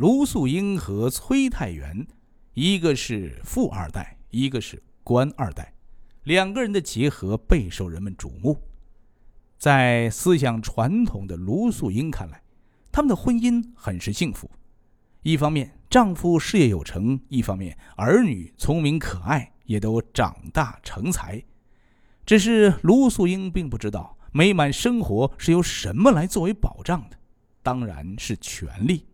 卢素英和崔太元，一个是富二代，一个是官二代，两个人的结合备受人们瞩目。在思想传统的卢素英看来，他们的婚姻很是幸福。一方面，丈夫事业有成；一方面，儿女聪明可爱，也都长大成才。只是卢素英并不知道，美满生活是由什么来作为保障的，当然是权力。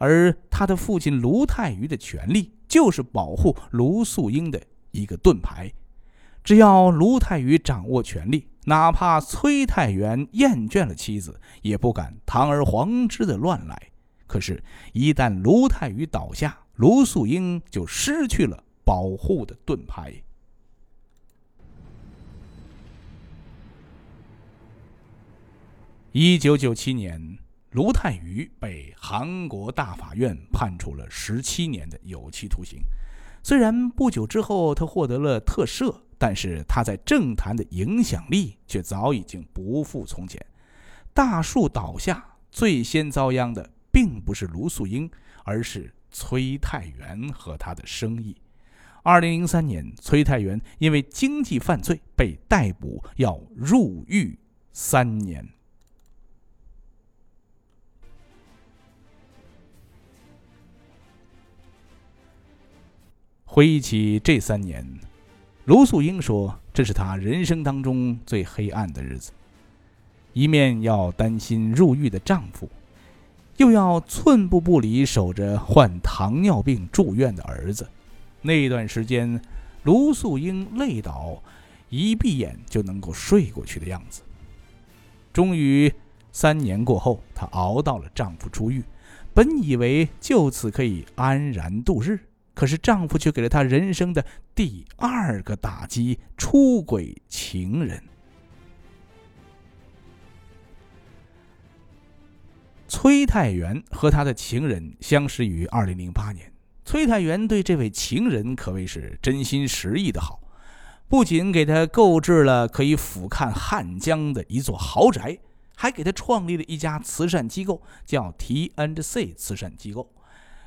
而他的父亲卢泰愚的权力，就是保护卢素英的一个盾牌。只要卢泰愚掌握权力，哪怕崔太元厌倦了妻子，也不敢堂而皇之的乱来。可是，一旦卢泰愚倒下，卢素英就失去了保护的盾牌。一九九七年，卢泰愚被韩国大法院判处了十七年的有期徒刑。虽然不久之后他获得了特赦，但是他在政坛的影响力却早已经不复从前。大树倒下，最先遭殃的并不是卢素英，而是崔太元和他的生意。二零零三年，崔太元因为经济犯罪被逮捕，要入狱三年。回忆起这三年，卢素英说：“这是她人生当中最黑暗的日子。一面要担心入狱的丈夫，又要寸步不离守着患糖尿病住院的儿子。那段时间，卢素英累倒，一闭眼就能够睡过去的样子。终于，三年过后，她熬到了丈夫出狱，本以为就此可以安然度日。”可是丈夫却给了她人生的第二个打击——出轨情人。崔太元和他的情人相识于二零零八年。崔太元对这位情人可谓是真心实意的好，不仅给他购置了可以俯瞰汉江的一座豪宅，还给他创立了一家慈善机构，叫 TNC 慈善机构，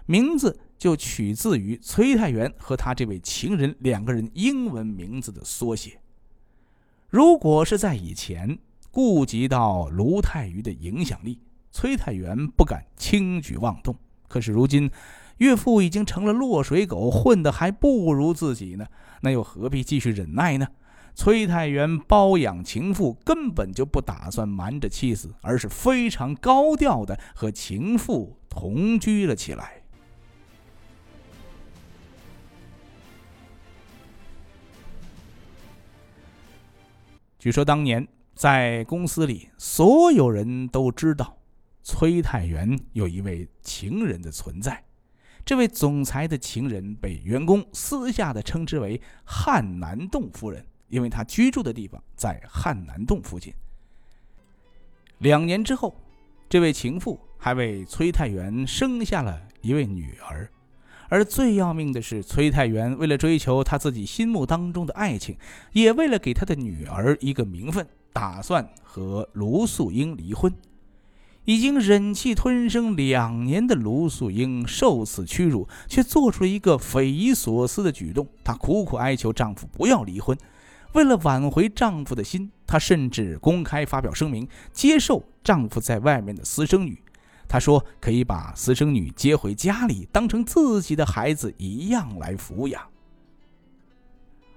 名字。就取自于崔太元和他这位情人两个人英文名字的缩写。如果是在以前，顾及到卢太愚的影响力，崔太元不敢轻举妄动。可是如今，岳父已经成了落水狗，混得还不如自己呢，那又何必继续忍耐呢？崔太元包养情妇，根本就不打算瞒着妻子，而是非常高调的和情妇同居了起来。据说当年在公司里，所有人都知道崔太元有一位情人的存在。这位总裁的情人被员工私下的称之为“汉南洞夫人”，因为她居住的地方在汉南洞附近。两年之后，这位情妇还为崔太元生下了一位女儿。而最要命的是，崔太元为了追求他自己心目当中的爱情，也为了给他的女儿一个名分，打算和卢素英离婚。已经忍气吞声两年的卢素英受此屈辱，却做出了一个匪夷所思的举动。她苦苦哀求丈夫不要离婚。为了挽回丈夫的心，她甚至公开发表声明，接受丈夫在外面的私生女。他说：“可以把私生女接回家里，当成自己的孩子一样来抚养。”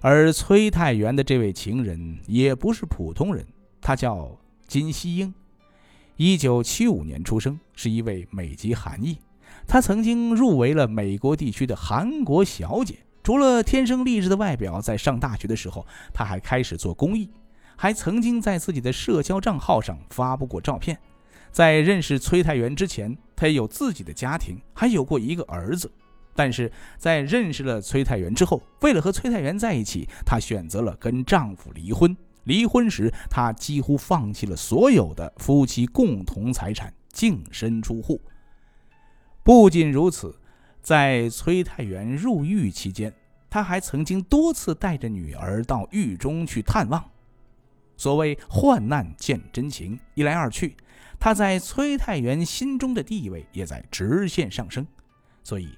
而崔太原的这位情人也不是普通人，他叫金希英，一九七五年出生，是一位美籍韩裔。他曾经入围了美国地区的韩国小姐。除了天生丽质的外表，在上大学的时候，他还开始做公益，还曾经在自己的社交账号上发布过照片。在认识崔太元之前，她也有自己的家庭，还有过一个儿子。但是在认识了崔太元之后，为了和崔太元在一起，她选择了跟丈夫离婚。离婚时，她几乎放弃了所有的夫妻共同财产，净身出户。不仅如此，在崔太元入狱期间，她还曾经多次带着女儿到狱中去探望。所谓患难见真情，一来二去，他在崔太元心中的地位也在直线上升。所以，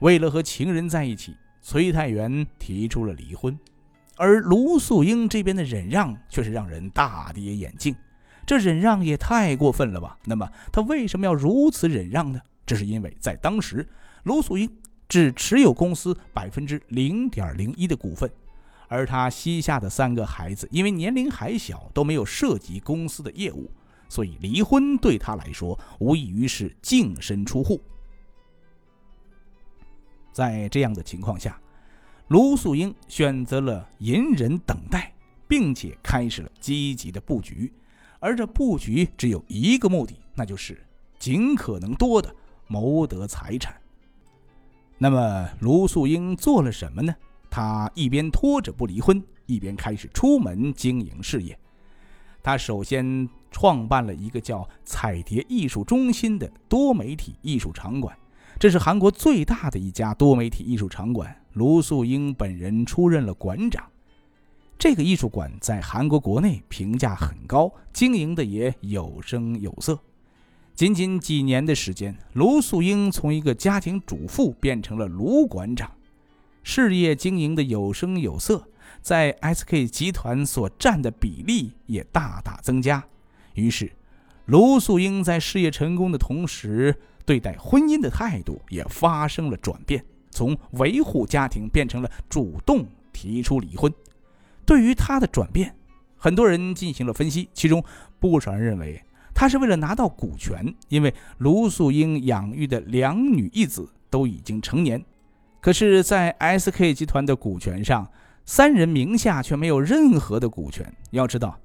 为了和情人在一起，崔太元提出了离婚。而卢素英这边的忍让却是让人大跌眼镜。这忍让也太过分了吧？那么他为什么要如此忍让呢？这是因为在当时，卢素英只持有公司百分之零点零一的股份。而他膝下的三个孩子因为年龄还小，都没有涉及公司的业务，所以离婚对他来说无异于是净身出户。在这样的情况下，卢素英选择了隐忍等待，并且开始了积极的布局。而这布局只有一个目的，那就是尽可能多的谋得财产。那么，卢素英做了什么呢？他一边拖着不离婚，一边开始出门经营事业。他首先创办了一个叫“彩蝶艺术中心”的多媒体艺术场馆，这是韩国最大的一家多媒体艺术场馆。卢素英本人出任了馆长。这个艺术馆在韩国国内评价很高，经营的也有声有色。仅仅几年的时间，卢素英从一个家庭主妇变成了卢馆长。事业经营的有声有色，在 SK 集团所占的比例也大大增加。于是，卢素英在事业成功的同时，对待婚姻的态度也发生了转变，从维护家庭变成了主动提出离婚。对于她的转变，很多人进行了分析，其中不少人认为，她是为了拿到股权，因为卢素英养育的两女一子都已经成年。可是，在 SK 集团的股权上，三人名下却没有任何的股权。要知道，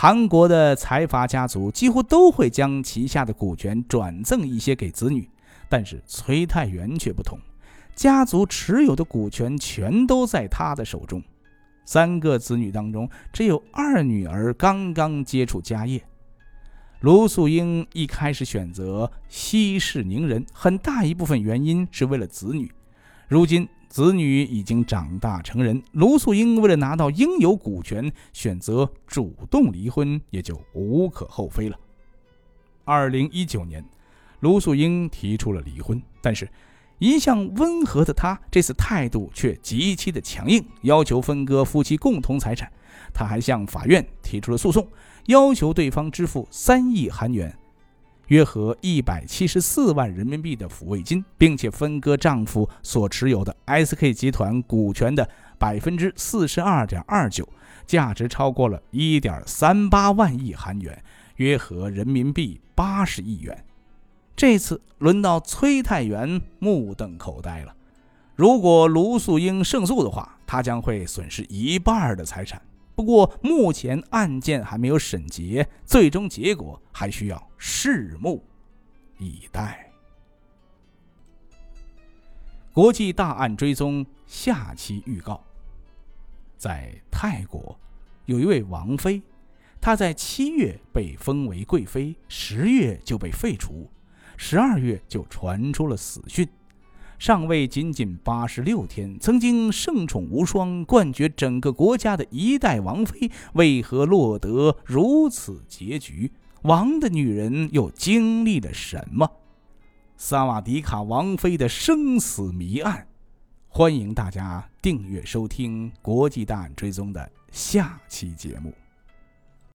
韩国的财阀家族几乎都会将旗下的股权转赠一些给子女，但是崔太元却不同，家族持有的股权全都在他的手中。三个子女当中，只有二女儿刚刚接触家业。卢素英一开始选择息事宁人，很大一部分原因是为了子女。如今子女已经长大成人，卢素英为了拿到应有股权，选择主动离婚，也就无可厚非了。二零一九年，卢素英提出了离婚，但是，一向温和的她这次态度却极其的强硬，要求分割夫妻共同财产。她还向法院提出了诉讼，要求对方支付三亿韩元。约合一百七十四万人民币的抚慰金，并且分割丈夫所持有的 SK 集团股权的百分之四十二点二九，价值超过了一点三八万亿韩元，约合人民币八十亿元。这次轮到崔太元目瞪口呆了。如果卢素英胜诉的话，他将会损失一半的财产。不过，目前案件还没有审结，最终结果还需要拭目以待。国际大案追踪下期预告：在泰国，有一位王妃，她在七月被封为贵妃，十月就被废除，十二月就传出了死讯。上位仅仅八十六天，曾经盛宠无双、冠绝整个国家的一代王妃，为何落得如此结局？王的女人又经历了什么？萨瓦迪卡王妃的生死谜案，欢迎大家订阅收听《国际大案追踪》的下期节目。